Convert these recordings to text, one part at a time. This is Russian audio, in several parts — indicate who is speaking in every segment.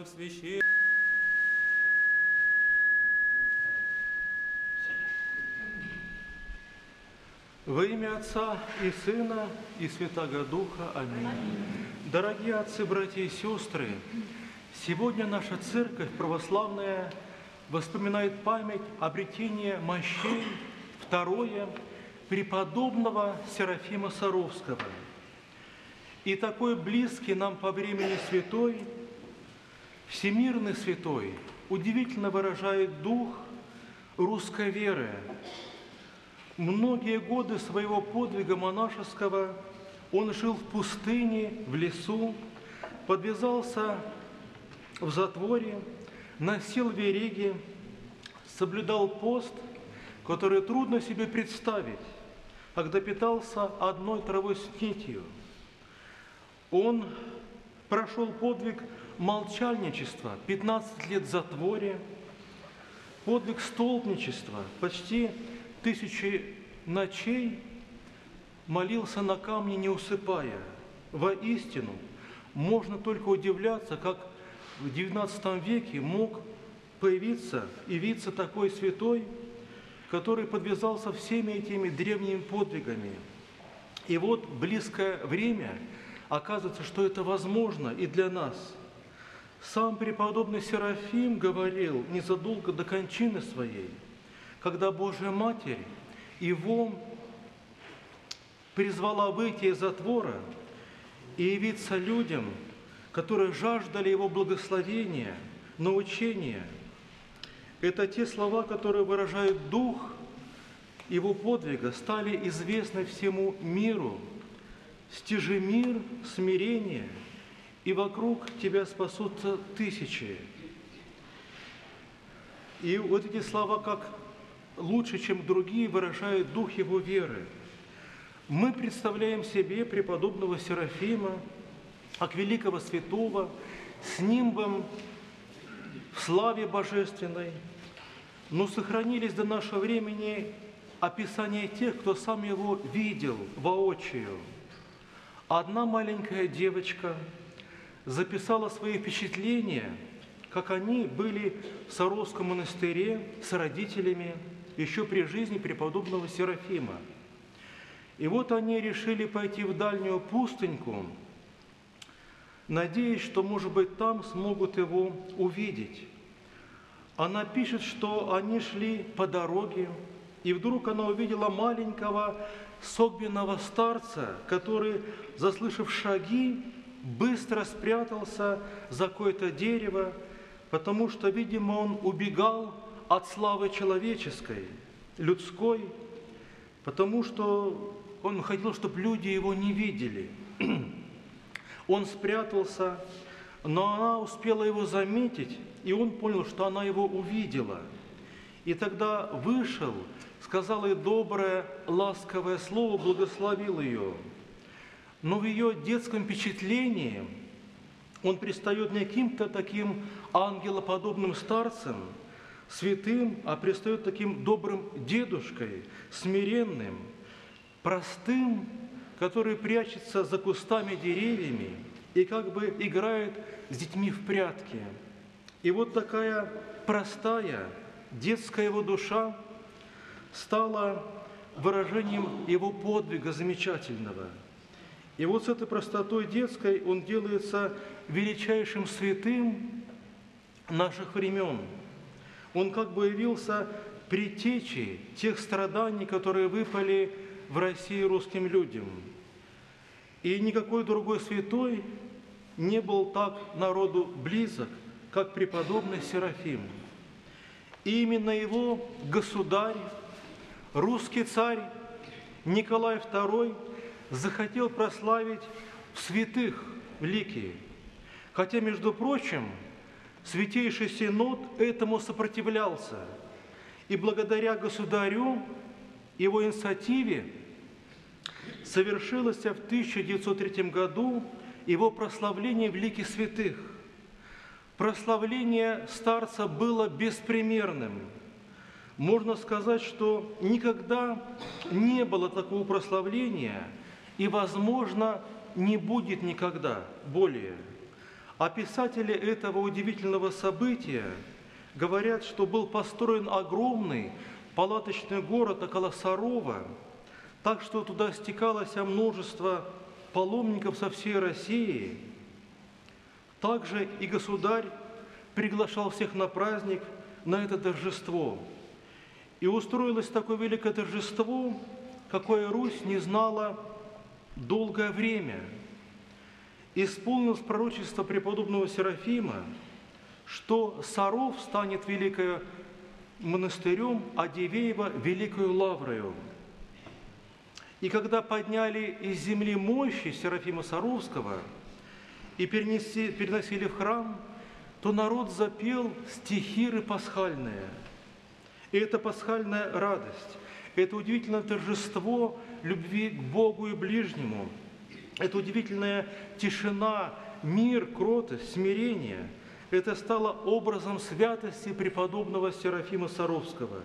Speaker 1: наших священников.
Speaker 2: Во имя Отца и Сына и Святаго Духа. Аминь. Дорогие отцы, братья и сестры, сегодня наша церковь православная воспоминает память обретения мощей второе преподобного Серафима Саровского. И такой близкий нам по времени святой, всемирный святой, удивительно выражает дух русской веры, Многие годы своего подвига монашеского он жил в пустыне, в лесу, подвязался в затворе, носил вериги, соблюдал пост, который трудно себе представить, когда питался одной травой с нитью. Он прошел подвиг молчальничества, 15 лет затворе, подвиг столбничества, почти тысячи ночей молился на камне, не усыпая. Воистину, можно только удивляться, как в XIX веке мог появиться и виться такой святой, который подвязался всеми этими древними подвигами. И вот близкое время, оказывается, что это возможно и для нас. Сам преподобный Серафим говорил незадолго до кончины своей – когда Божья Матерь его призвала выйти из затвора и явиться людям, которые жаждали его благословения, научения. Это те слова, которые выражают дух его подвига, стали известны всему миру. Стяжи мир, смирение, и вокруг тебя спасутся тысячи. И вот эти слова, как лучше, чем другие, выражает дух его веры. Мы представляем себе преподобного Серафима, как великого святого, с нимбом в славе божественной, но сохранились до нашего времени описания тех, кто сам его видел воочию. Одна маленькая девочка записала свои впечатления, как они были в Саровском монастыре с родителями – еще при жизни преподобного Серафима. И вот они решили пойти в дальнюю пустыньку, надеясь, что, может быть, там смогут его увидеть. Она пишет, что они шли по дороге, и вдруг она увидела маленького согбенного старца, который, заслышав шаги, быстро спрятался за какое-то дерево, потому что, видимо, он убегал от славы человеческой, людской, потому что он хотел, чтобы люди его не видели. Он спрятался, но она успела его заметить, и он понял, что она его увидела. И тогда вышел, сказал ей доброе, ласковое слово, благословил ее. Но в ее детском впечатлении он пристает не каким-то таким ангелоподобным старцем, святым, а предстает таким добрым дедушкой, смиренным, простым, который прячется за кустами деревьями и как бы играет с детьми в прятки. И вот такая простая детская его душа стала выражением его подвига замечательного. И вот с этой простотой детской он делается величайшим святым наших времен – он как бы явился предтечей тех страданий, которые выпали в России русским людям. И никакой другой святой не был так народу близок, как преподобный Серафим. И именно его государь, русский царь Николай II захотел прославить в святых великие. Хотя, между прочим, Святейший Синод этому сопротивлялся. И благодаря государю, его инициативе, совершилось в 1903 году его прославление великих святых. Прославление старца было беспримерным. Можно сказать, что никогда не было такого прославления и, возможно, не будет никогда более – А писатели этого удивительного события говорят, что был построен огромный палаточный город около Сарова, так что туда стекалось множество паломников со всей России. Также и государь приглашал всех на праздник, на это торжество. И устроилось такое великое торжество, какое Русь не знала долгое время. Исполнилось пророчество преподобного Серафима, что Саров станет великою монастырем, а Дивеево – великою лаврою. И когда подняли из земли мощи Серафима Саровского и перенесли, переносили в храм, то народ запел стихиры пасхальные. И это пасхальная радость, это удивительное торжество любви к Богу и ближнему, это удивительная тишина, мир, кротость, смирение – это стало образом святости преподобного Серафима Саровского.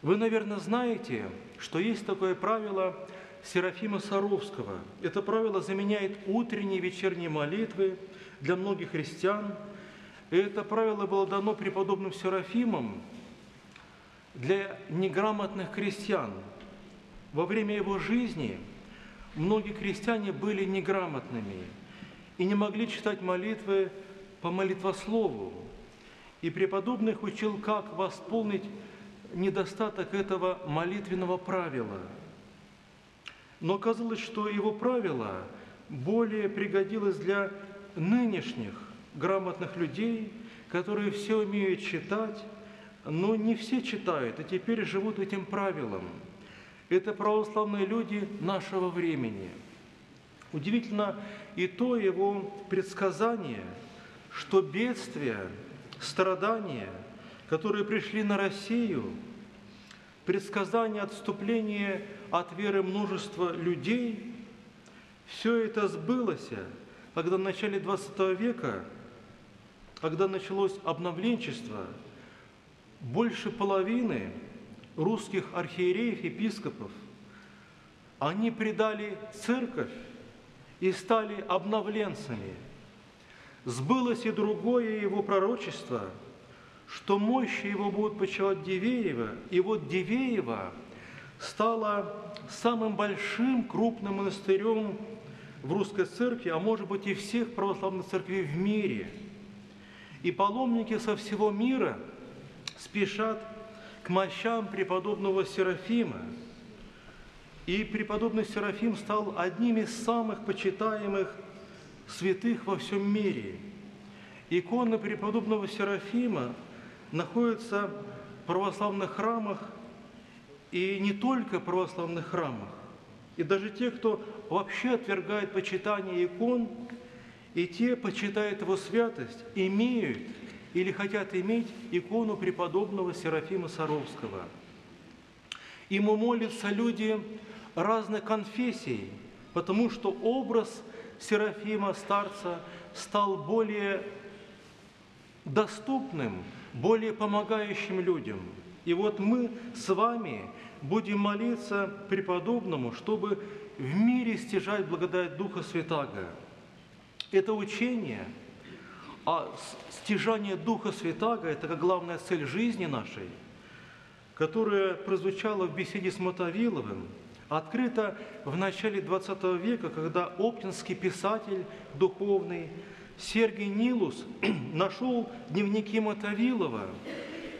Speaker 2: Вы, наверное, знаете, что есть такое правило Серафима Саровского. Это правило заменяет утренние и вечерние молитвы для многих христиан. И это правило было дано преподобным Серафимом для неграмотных крестьян. Во время его жизни многие крестьяне были неграмотными – и не могли читать молитвы по молитвослову. И преподобный учил, как восполнить недостаток этого молитвенного правила. Но оказалось, что его правило более пригодилось для нынешних грамотных людей, которые все умеют читать, но не все читают, и теперь живут этим правилом. Это православные люди нашего времени – Удивительно и то его предсказание, что бедствия, страдания, которые пришли на Россию, предсказание отступления от веры множества людей, все это сбылось, когда в начале XX века, когда началось обновленчество, больше половины русских архиереев, епископов, они предали церковь и стали обновленцами. Сбылось и другое его пророчество, что мощи его будут почивать Дивеева, и вот Дивеева стала самым большим крупным монастырем в русской церкви, а может быть и всех православных церквей в мире. И паломники со всего мира спешат к мощам преподобного Серафима – и преподобный Серафим стал одним из самых почитаемых святых во всем мире. Иконы преподобного Серафима находятся в православных храмах, и не только в православных храмах. И даже те, кто вообще отвергает почитание икон, и те почитают его святость, имеют или хотят иметь икону преподобного Серафима Саровского. Ему молятся люди разных конфессий, потому что образ Серафима Старца стал более доступным, более помогающим людям. И вот мы с вами будем молиться преподобному, чтобы в мире стяжать благодать Духа Святаго. Это учение а стяжание Духа Святаго – это как главная цель жизни нашей, которая прозвучала в беседе с Мотовиловым – открыто в начале XX века, когда оптинский писатель духовный Сергий Нилус нашел дневники Мотовилова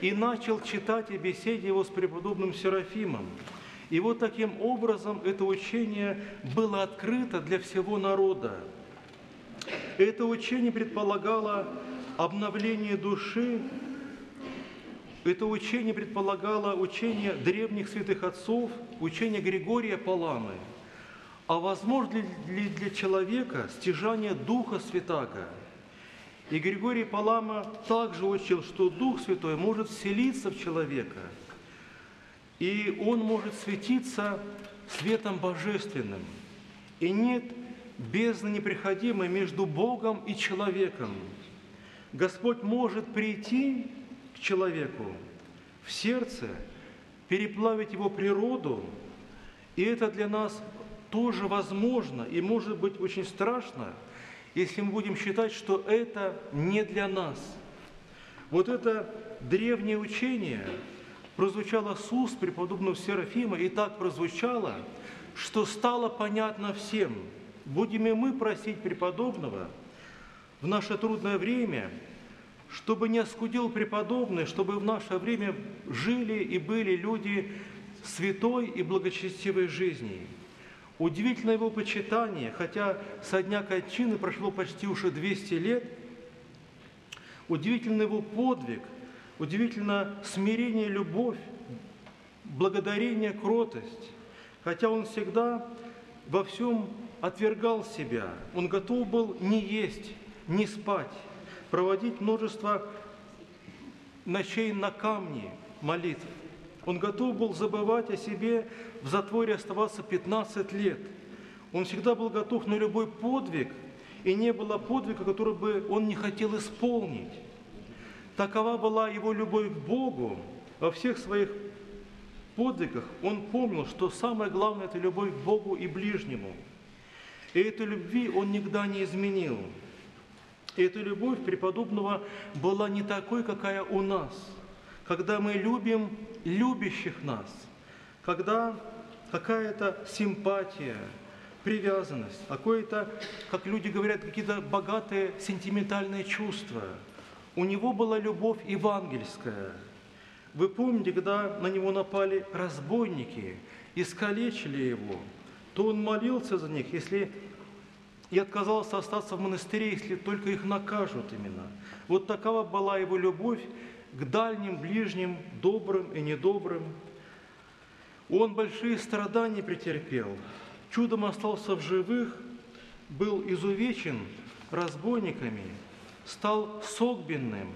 Speaker 2: и начал читать и беседе его с преподобным Серафимом. И вот таким образом это учение было открыто для всего народа. Это учение предполагало обновление души это учение предполагало учение древних святых отцов, учение Григория Паламы. А возможно ли для человека стяжание Духа Святаго? И Григорий Палама также учил, что Дух Святой может вселиться в человека, и он может светиться светом божественным. И нет бездны неприходимой между Богом и человеком. Господь может прийти к человеку в сердце, переплавить его природу, и это для нас тоже возможно и может быть очень страшно, если мы будем считать, что это не для нас. Вот это древнее учение прозвучало с уст преподобного Серафима и так прозвучало, что стало понятно всем. Будем и мы просить преподобного в наше трудное время, чтобы не оскудил преподобный, чтобы в наше время жили и были люди святой и благочестивой жизни. Удивительно его почитание, хотя со дня кончины прошло почти уже 200 лет, удивительно его подвиг, удивительно смирение, любовь, благодарение, кротость. Хотя он всегда во всем отвергал себя, он готов был не есть, не спать, проводить множество ночей на камне молитв. Он готов был забывать о себе, в затворе оставаться 15 лет. Он всегда был готов на любой подвиг, и не было подвига, который бы он не хотел исполнить. Такова была его любовь к Богу. Во всех своих подвигах он помнил, что самое главное – это любовь к Богу и ближнему. И этой любви он никогда не изменил. И эта любовь преподобного была не такой, какая у нас – когда мы любим любящих нас, когда какая-то симпатия, привязанность, какое-то, как люди говорят, какие-то богатые сентиментальные чувства. У него была любовь евангельская. Вы помните, когда на него напали разбойники, искалечили его, то он молился за них, если и отказался остаться в монастыре, если только их накажут именно. Вот такова была его любовь к дальним, ближним, добрым и недобрым. Он большие страдания претерпел, чудом остался в живых, был изувечен разбойниками, стал согбенным,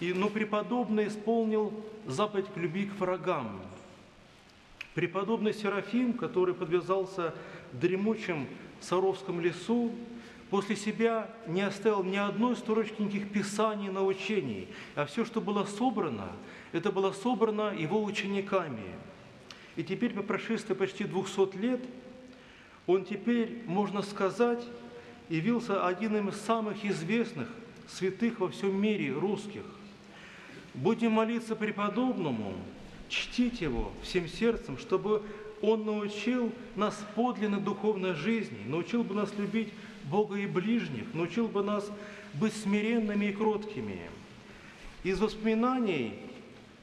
Speaker 2: и, но преподобный исполнил заповедь к любви к врагам. Преподобный Серафим, который подвязался в Саровском лесу, после себя не оставил ни одной строчки никаких писаний, научений, а все, что было собрано, это было собрано его учениками. И теперь, по прошествии почти 200 лет, он теперь, можно сказать, явился одним из самых известных святых во всем мире русских. Будем молиться преподобному, чтить его всем сердцем, чтобы он научил нас подлинной духовной жизни, научил бы нас любить Бога и ближних, научил бы нас быть смиренными и кроткими. Из воспоминаний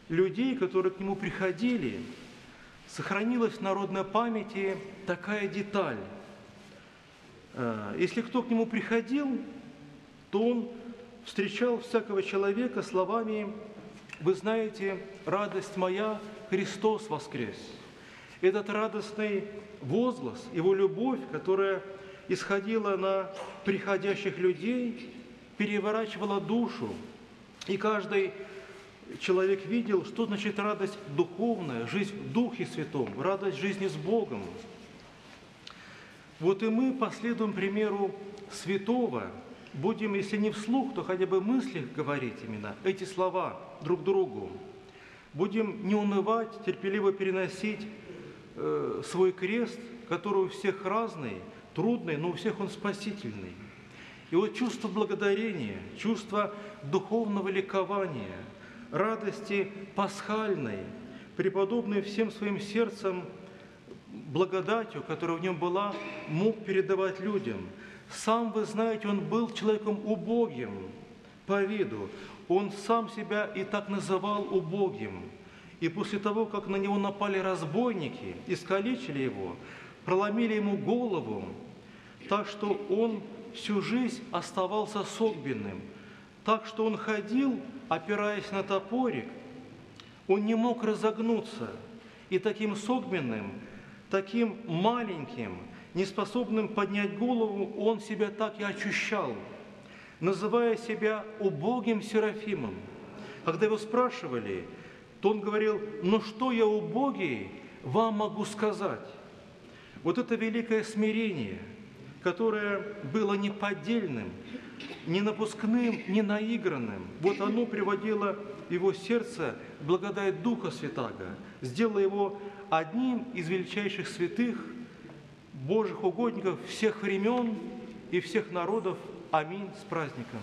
Speaker 2: людей, которые к нему приходили, сохранилась в народной памяти такая деталь. Э, если кто к нему приходил, то он встречал всякого человека словами «Вы знаете, радость моя, Христос воскрес». Этот радостный возглас, его любовь, которая исходила на приходящих людей, переворачивала душу. И каждый человек видел, что значит радость духовная, жизнь в Духе Святом, радость жизни с Богом. Вот и мы последуем примеру святого, будем, если не вслух, то хотя бы мыслях говорить именно эти слова друг другу. Будем не унывать, терпеливо переносить э, свой крест, который у всех разный – трудный, но у всех он спасительный. И вот чувство благодарения, чувство духовного ликования, радости пасхальной, преподобный всем своим сердцем благодатью, которая в нем была, мог передавать людям. Сам, вы знаете, он был человеком убогим по виду. Он сам себя и так называл убогим. И после того, как на него напали разбойники, искалечили его, проломили ему голову, так что он всю жизнь оставался согбенным, так что он ходил, опираясь на топорик, он не мог разогнуться, и таким согбенным, таким маленьким, неспособным поднять голову, он себя так и ощущал, называя себя убогим Серафимом. Когда его спрашивали, то он говорил, ну что я убогий, вам могу сказать. Вот это великое смирение – которое было не поддельным, не напускным, не наигранным. Вот оно приводило его сердце благодать Духа Святаго, сделало его одним из величайших святых, Божьих угодников всех времен и всех народов. Аминь с праздником.